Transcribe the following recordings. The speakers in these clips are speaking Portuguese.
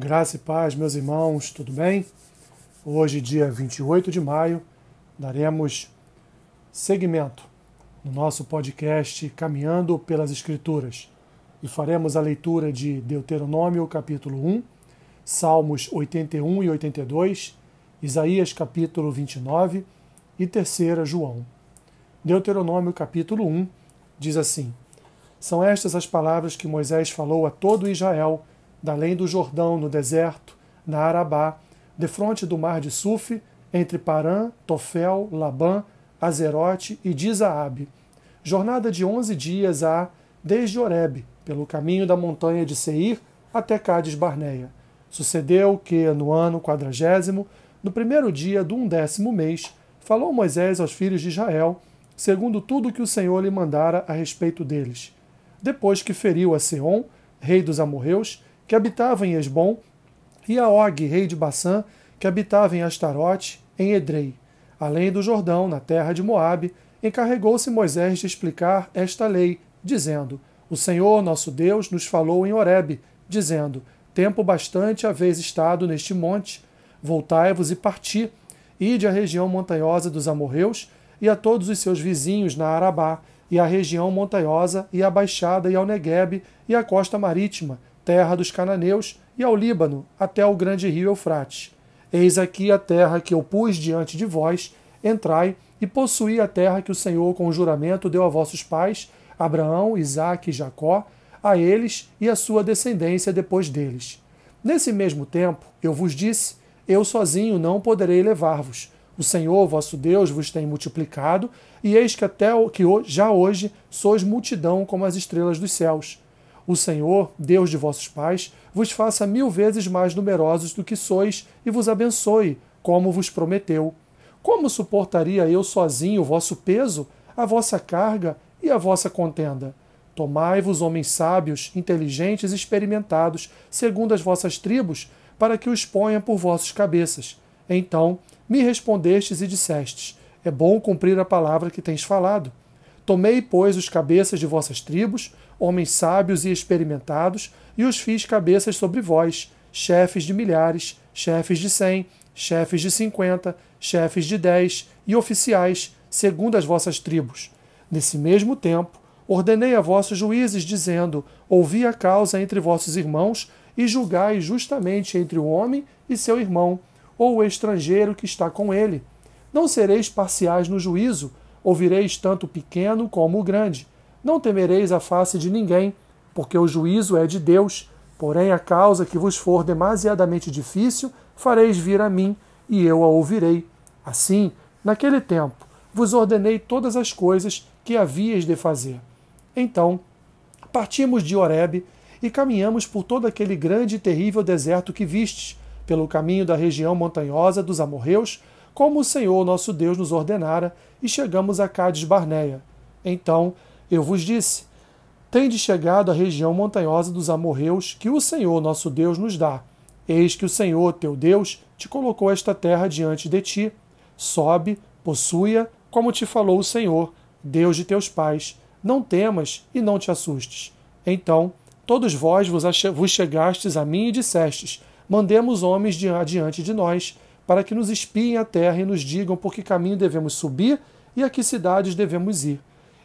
Graça e paz, meus irmãos, tudo bem? Hoje, dia 28 de maio, daremos seguimento no nosso podcast Caminhando pelas Escrituras e faremos a leitura de Deuteronômio, capítulo 1, Salmos 81 e 82, Isaías, capítulo 29 e 3 João. Deuteronômio, capítulo 1, diz assim: São estas as palavras que Moisés falou a todo Israel da além do Jordão, no deserto, na Arabá, defronte do mar de Suf, entre Parã, Tofel, Labã, Azerote e Dizaabe. Jornada de onze dias há, desde Oreb, pelo caminho da montanha de Seir até Cádiz Barneia. Sucedeu que, no ano quadragésimo, no primeiro dia do undécimo mês, falou Moisés aos filhos de Israel, segundo tudo que o Senhor lhe mandara a respeito deles. Depois que feriu a Seom, rei dos amorreus, que habitava em Esbom, e a Og, rei de Bassã, que habitava em Astarote, em Edrei. Além do Jordão, na terra de Moabe, encarregou-se Moisés de explicar esta lei, dizendo: O Senhor, nosso Deus, nos falou em Horebe, dizendo: Tempo bastante haveis estado neste monte, voltai-vos e parti, ide à região montanhosa dos amorreus e a todos os seus vizinhos na Arabá, e à região montanhosa e à baixada e ao Neguebe e à costa marítima, terra dos cananeus, e ao Líbano, até o grande rio Eufrates. Eis aqui a terra que eu pus diante de vós, entrai e possuí a terra que o Senhor com juramento deu a vossos pais, Abraão, Isaque e Jacó, a eles e a sua descendência depois deles. Nesse mesmo tempo, eu vos disse: Eu sozinho não poderei levar-vos. O Senhor vosso Deus vos tem multiplicado, e eis que até que já hoje sois multidão como as estrelas dos céus. O Senhor, Deus de vossos pais, vos faça mil vezes mais numerosos do que sois e vos abençoe, como vos prometeu. Como suportaria eu sozinho o vosso peso, a vossa carga e a vossa contenda? Tomai-vos homens sábios, inteligentes e experimentados, segundo as vossas tribos, para que os ponha por vossos cabeças. Então me respondestes e dissestes: É bom cumprir a palavra que tens falado. Tomei, pois, os cabeças de vossas tribos, homens sábios e experimentados, e os fiz cabeças sobre vós, chefes de milhares, chefes de cem, chefes de cinquenta, chefes de dez e oficiais, segundo as vossas tribos. Nesse mesmo tempo, ordenei a vossos juízes, dizendo: Ouvi a causa entre vossos irmãos e julgai justamente entre o homem e seu irmão, ou o estrangeiro que está com ele. Não sereis parciais no juízo, ouvireis tanto o pequeno como o grande não temereis a face de ninguém, porque o juízo é de Deus. Porém, a causa que vos for demasiadamente difícil, fareis vir a mim, e eu a ouvirei. Assim, naquele tempo, vos ordenei todas as coisas que havíeis de fazer. Então, partimos de Horebe e caminhamos por todo aquele grande e terrível deserto que vistes, pelo caminho da região montanhosa dos amorreus, como o Senhor nosso Deus nos ordenara, e chegamos a Cádiz Barneia. Então eu vos disse: Tende chegado à região montanhosa dos amorreus que o Senhor nosso Deus nos dá. Eis que o Senhor teu Deus te colocou esta terra diante de ti. Sobe, possua, como te falou o Senhor, Deus de teus pais. Não temas e não te assustes. Então, todos vós vos chegastes a mim e dissestes: Mandemos homens diante de nós, para que nos espiem a terra e nos digam por que caminho devemos subir e a que cidades devemos ir.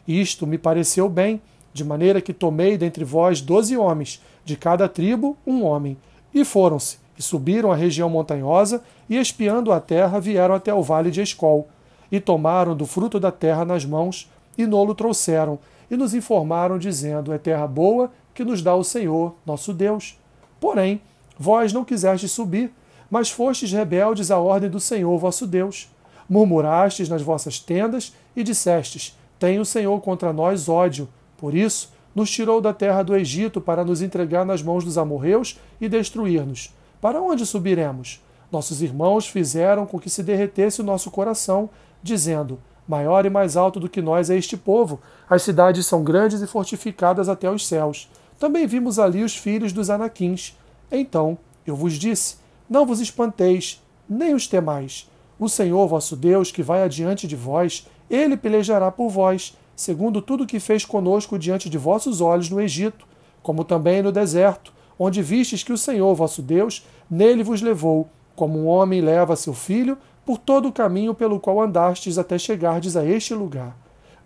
Isto me pareceu bem, de maneira que tomei dentre vós doze homens, de cada tribo um homem. E foram-se, e subiram a região montanhosa, e espiando a terra, vieram até o vale de Escol, e tomaram do fruto da terra nas mãos, e nolo trouxeram, e nos informaram, dizendo: É terra boa que nos dá o Senhor, nosso Deus. Porém, vós não quisestes subir, mas fostes rebeldes à ordem do Senhor vosso Deus. Murmurastes nas vossas tendas e dissestes: tem o Senhor contra nós ódio. Por isso, nos tirou da terra do Egito para nos entregar nas mãos dos amorreus e destruir-nos. Para onde subiremos? Nossos irmãos fizeram com que se derretesse o nosso coração, dizendo: Maior e mais alto do que nós é este povo. As cidades são grandes e fortificadas até os céus. Também vimos ali os filhos dos anaquins. Então eu vos disse: Não vos espanteis, nem os temais. O Senhor vosso Deus, que vai adiante de vós, ele pelejará por vós, segundo tudo que fez conosco diante de vossos olhos no Egito, como também no deserto, onde vistes que o Senhor vosso Deus nele vos levou, como um homem leva seu filho, por todo o caminho pelo qual andastes até chegardes a este lugar.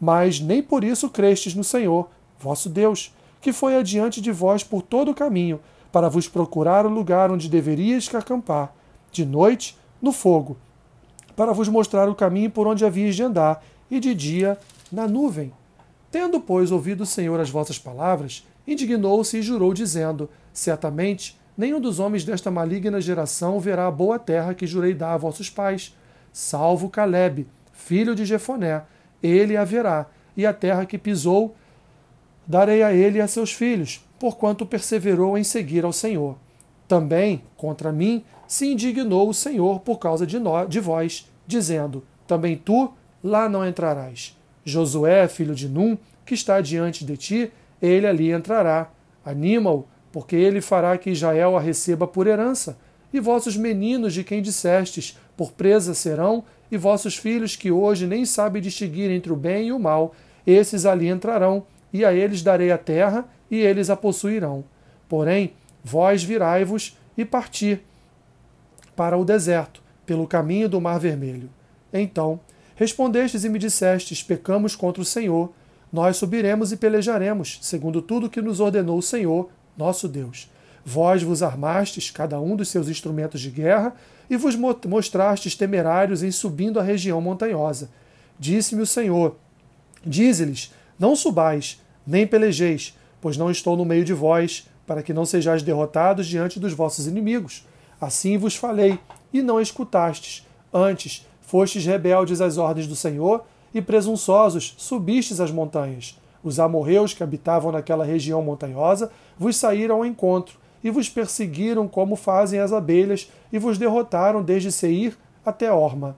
Mas nem por isso crestes no Senhor, vosso Deus, que foi adiante de vós por todo o caminho, para vos procurar o lugar onde deveríeis acampar, de noite, no fogo, para vos mostrar o caminho por onde havíeis de andar, e de dia, na nuvem. Tendo, pois, ouvido o Senhor as vossas palavras, indignou-se e jurou, dizendo: Certamente, nenhum dos homens desta maligna geração verá a boa terra que jurei dar a vossos pais, salvo Caleb, filho de Jefoné, ele a verá, e a terra que pisou darei a ele e a seus filhos, porquanto perseverou em seguir ao Senhor. Também, contra mim, se indignou o Senhor por causa de, nós, de vós, dizendo: Também tu lá não entrarás. Josué, filho de Num, que está diante de ti, ele ali entrará. Anima-o, porque ele fará que Israel a receba por herança. E vossos meninos de quem dissestes, por presa serão, e vossos filhos que hoje nem sabem distinguir entre o bem e o mal, esses ali entrarão, e a eles darei a terra, e eles a possuirão. Porém, vós virai-vos e partir para o deserto, pelo caminho do Mar Vermelho. Então, respondestes e me dissestes: Pecamos contra o Senhor. Nós subiremos e pelejaremos, segundo tudo que nos ordenou o Senhor, nosso Deus. Vós vos armastes, cada um dos seus instrumentos de guerra, e vos mostrastes temerários em subindo a região montanhosa. Disse-me o Senhor: Dize-lhes: Não subais, nem pelejeis, pois não estou no meio de vós, para que não sejais derrotados diante dos vossos inimigos. Assim vos falei, e não escutastes. Antes, fostes rebeldes às ordens do Senhor, e presunçosos subistes as montanhas. Os amorreus que habitavam naquela região montanhosa vos saíram ao encontro, e vos perseguiram como fazem as abelhas, e vos derrotaram desde Seir até Orma.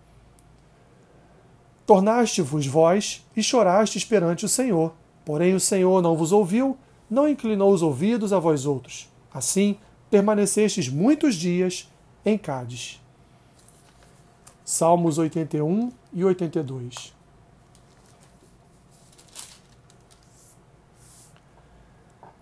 Tornaste-vos vós e chorastes perante o Senhor. Porém o Senhor não vos ouviu, não inclinou os ouvidos a vós outros. Assim, permanecestes muitos dias em Cádiz. Salmos 81 e 82.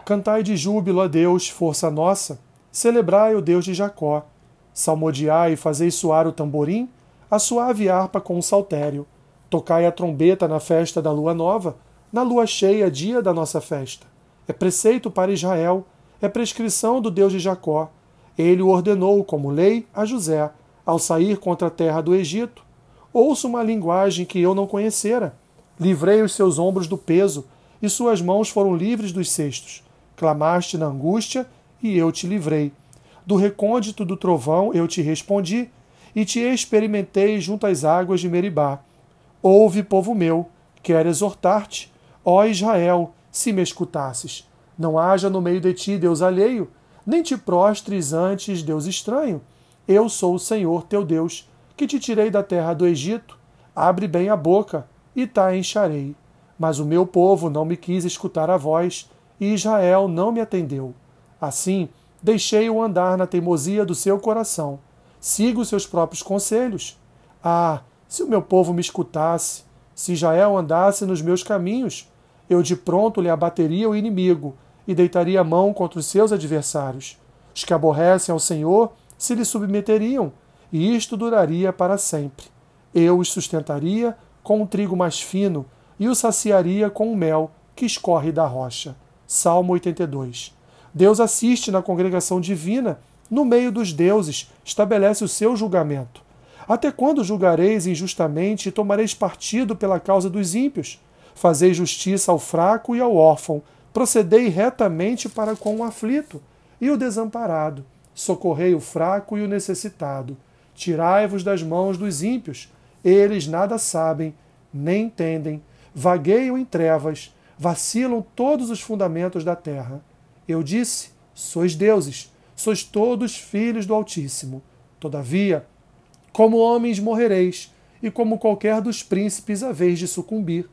Cantai de júbilo a Deus, força nossa, celebrai o Deus de Jacó. Salmodiai e fazei soar o tamborim, a suave harpa com o saltério. Tocai a trombeta na festa da lua nova, na lua cheia, dia da nossa festa. É preceito para Israel, é prescrição do Deus de Jacó. Ele o ordenou como lei a José, ao sair contra a terra do Egito. Ouço uma linguagem que eu não conhecera. Livrei os seus ombros do peso, e suas mãos foram livres dos cestos. Clamaste na angústia, e eu te livrei. Do recôndito do trovão eu te respondi, e te experimentei junto às águas de Meribá. Ouve, povo meu, quero exortar-te, ó Israel, se me escutasses. Não haja no meio de ti Deus alheio, nem te prostres antes Deus estranho. Eu sou o Senhor teu Deus, que te tirei da terra do Egito. Abre bem a boca, e ta encharei. Mas o meu povo não me quis escutar a voz, e Israel não me atendeu. Assim, deixei-o andar na teimosia do seu coração. Sigo os seus próprios conselhos. Ah, se o meu povo me escutasse, se Israel andasse nos meus caminhos, eu de pronto lhe abateria o inimigo e deitaria a mão contra os seus adversários. Os que aborrecem ao Senhor se lhe submeteriam, e isto duraria para sempre. Eu os sustentaria com um trigo mais fino e os saciaria com o mel que escorre da rocha. Salmo 82. Deus assiste na congregação divina, no meio dos deuses, estabelece o seu julgamento. Até quando julgareis injustamente e tomareis partido pela causa dos ímpios? Fazei justiça ao fraco e ao órfão, procedei retamente para com o aflito e o desamparado, socorrei o fraco e o necessitado. Tirai-vos das mãos dos ímpios, eles nada sabem, nem entendem, vagueiam em trevas, vacilam todos os fundamentos da terra. Eu disse: sois deuses, sois todos filhos do Altíssimo. Todavia, como homens morrereis, e como qualquer dos príncipes haveis de sucumbir.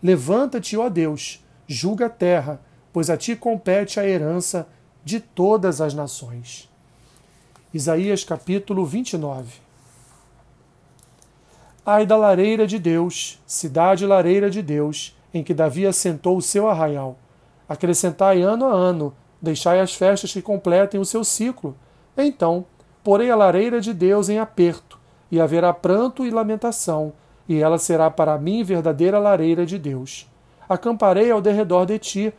Levanta-te, ó Deus, julga a terra, pois a ti compete a herança de todas as nações. Isaías capítulo 29 Ai da lareira de Deus, cidade lareira de Deus, em que Davi assentou o seu arraial. Acrescentai ano a ano, deixai as festas que completem o seu ciclo. Então, porei a lareira de Deus em aperto, e haverá pranto e lamentação, e ela será para mim verdadeira lareira de Deus. Acamparei ao derredor de ti,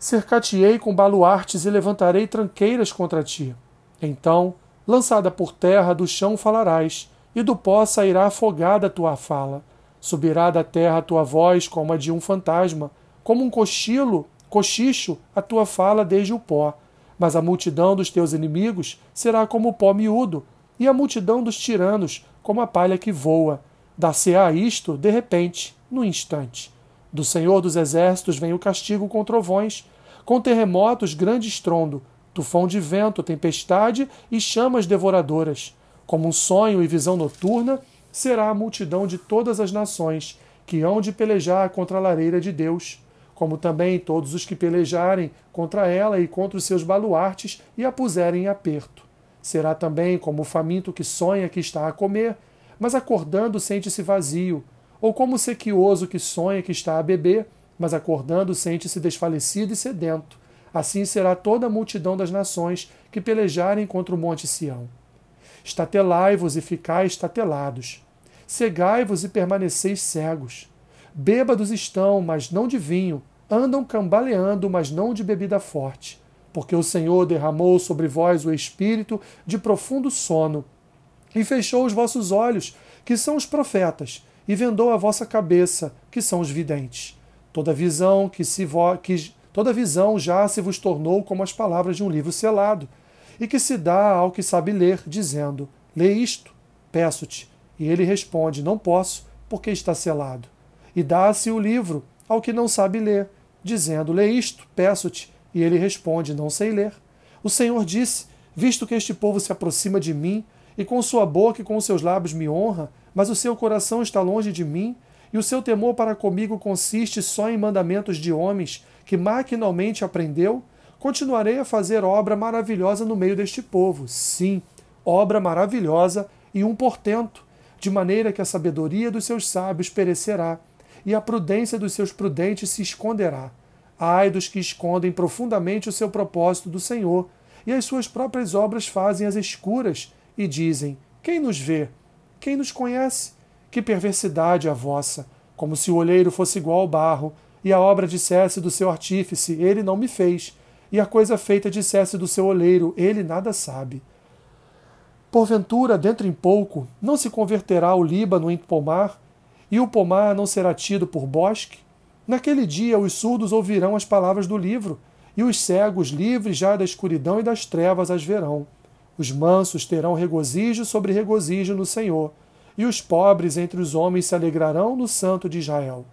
cercar-te-ei com baluartes e levantarei tranqueiras contra ti. Então, lançada por terra, do chão falarás, e do pó sairá afogada a tua fala. Subirá da terra a tua voz como a de um fantasma, como um cochilo, cochicho a tua fala desde o pó. Mas a multidão dos teus inimigos será como o pó miúdo, e a multidão dos tiranos como a palha que voa. Dar-se-á isto de repente, no instante. Do Senhor dos Exércitos vem o castigo com trovões, com terremotos, grande estrondo, tufão de vento, tempestade e chamas devoradoras. Como um sonho e visão noturna, será a multidão de todas as nações que hão de pelejar contra a lareira de Deus, como também todos os que pelejarem contra ela e contra os seus baluartes e a puserem em aperto. Será também como o faminto que sonha que está a comer, mas acordando sente-se vazio, ou como o sequioso que sonha que está a beber, mas acordando sente-se desfalecido e sedento. Assim será toda a multidão das nações que pelejarem contra o monte Sião. Estatelai-vos e ficai estatelados. Cegai-vos e permaneceis cegos. Bêbados estão, mas não de vinho, andam cambaleando, mas não de bebida forte. Porque o Senhor derramou sobre vós o espírito de profundo sono, e fechou os vossos olhos, que são os profetas, e vendou a vossa cabeça, que são os videntes. Toda visão que se vo... que toda visão já se vos tornou como as palavras de um livro selado, e que se dá ao que sabe ler, dizendo: Lê isto, peço-te. E ele responde: Não posso, porque está selado. E dá-se o livro ao que não sabe ler, dizendo: Lê isto, peço-te. E ele responde: Não sei ler. O Senhor disse: Visto que este povo se aproxima de mim, e com sua boca e com seus lábios me honra, mas o seu coração está longe de mim, e o seu temor para comigo consiste só em mandamentos de homens que maquinalmente aprendeu, continuarei a fazer obra maravilhosa no meio deste povo. Sim, obra maravilhosa e um portento, de maneira que a sabedoria dos seus sábios perecerá e a prudência dos seus prudentes se esconderá. Ai dos que escondem profundamente o seu propósito do Senhor, e as suas próprias obras fazem as escuras, e dizem: Quem nos vê? Quem nos conhece? Que perversidade a vossa! Como se o olheiro fosse igual ao barro, e a obra dissesse do seu artífice: Ele não me fez, e a coisa feita dissesse do seu oleiro: Ele nada sabe. Porventura, dentro em pouco, não se converterá o Líbano em pomar, e o pomar não será tido por bosque? Naquele dia os surdos ouvirão as palavras do livro, e os cegos, livres já da escuridão e das trevas, as verão. Os mansos terão regozijo sobre regozijo no Senhor, e os pobres entre os homens se alegrarão no Santo de Israel.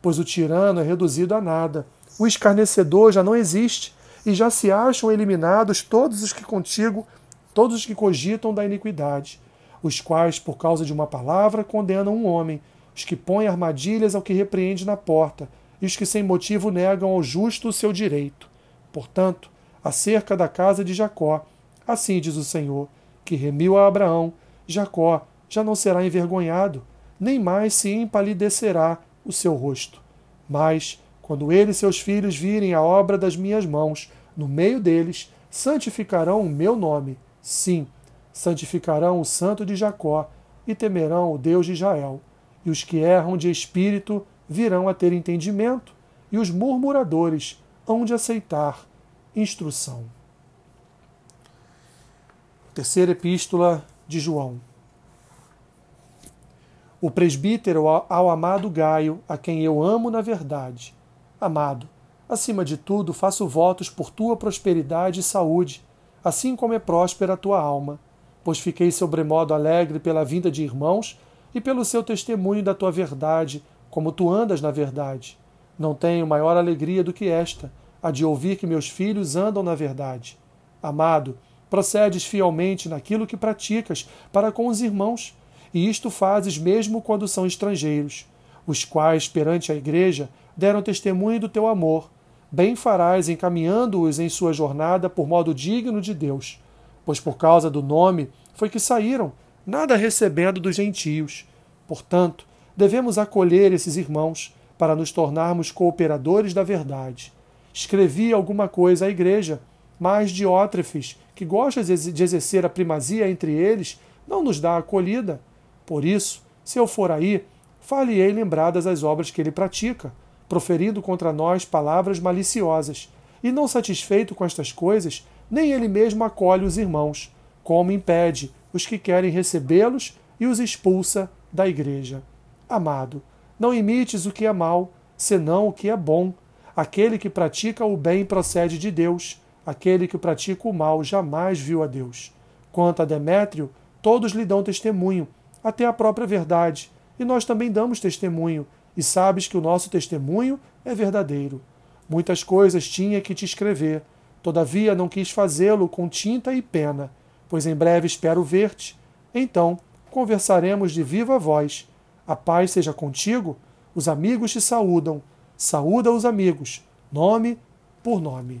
Pois o tirano é reduzido a nada, o escarnecedor já não existe, e já se acham eliminados todos os que contigo, todos os que cogitam da iniquidade, os quais, por causa de uma palavra, condenam um homem, os que põem armadilhas ao que repreende na porta, e os que sem motivo negam ao justo o seu direito. Portanto, acerca da casa de Jacó, assim diz o Senhor, que remiu a Abraão, Jacó já não será envergonhado, nem mais se empalidecerá o seu rosto. Mas, quando ele e seus filhos virem a obra das minhas mãos, no meio deles, santificarão o meu nome. Sim, santificarão o santo de Jacó e temerão o Deus de Israel. E os que erram de espírito virão a ter entendimento, e os murmuradores hão de aceitar instrução. Terceira epístola de João. O presbítero ao amado Gaio, a quem eu amo na verdade, Amado, acima de tudo, faço votos por tua prosperidade e saúde, assim como é próspera a tua alma, pois fiquei sobremodo alegre pela vinda de irmãos e pelo seu testemunho da tua verdade, como tu andas na verdade. Não tenho maior alegria do que esta, a de ouvir que meus filhos andam na verdade. Amado, procedes fielmente naquilo que praticas para com os irmãos, e isto fazes mesmo quando são estrangeiros, os quais, perante a igreja, deram testemunho do teu amor. Bem farás encaminhando-os em sua jornada por modo digno de Deus, pois por causa do nome foi que saíram, nada recebendo dos gentios. Portanto, devemos acolher esses irmãos para nos tornarmos cooperadores da verdade. escrevi alguma coisa à igreja, mas Diótrefes, que gosta de exercer a primazia entre eles, não nos dá acolhida. Por isso, se eu for aí, fale-ei lembradas as obras que ele pratica, proferindo contra nós palavras maliciosas. E não satisfeito com estas coisas, nem ele mesmo acolhe os irmãos, como impede os que querem recebê-los e os expulsa da igreja. Amado, não imites o que é mal, senão o que é bom. Aquele que pratica o bem procede de Deus, aquele que pratica o mal jamais viu a Deus. Quanto a Demétrio, todos lhe dão testemunho, até a própria verdade, e nós também damos testemunho, e sabes que o nosso testemunho é verdadeiro. Muitas coisas tinha que te escrever, todavia não quis fazê-lo com tinta e pena, pois em breve espero ver-te. Então conversaremos de viva voz. A paz seja contigo, os amigos te saúdam, saúda os amigos, nome por nome.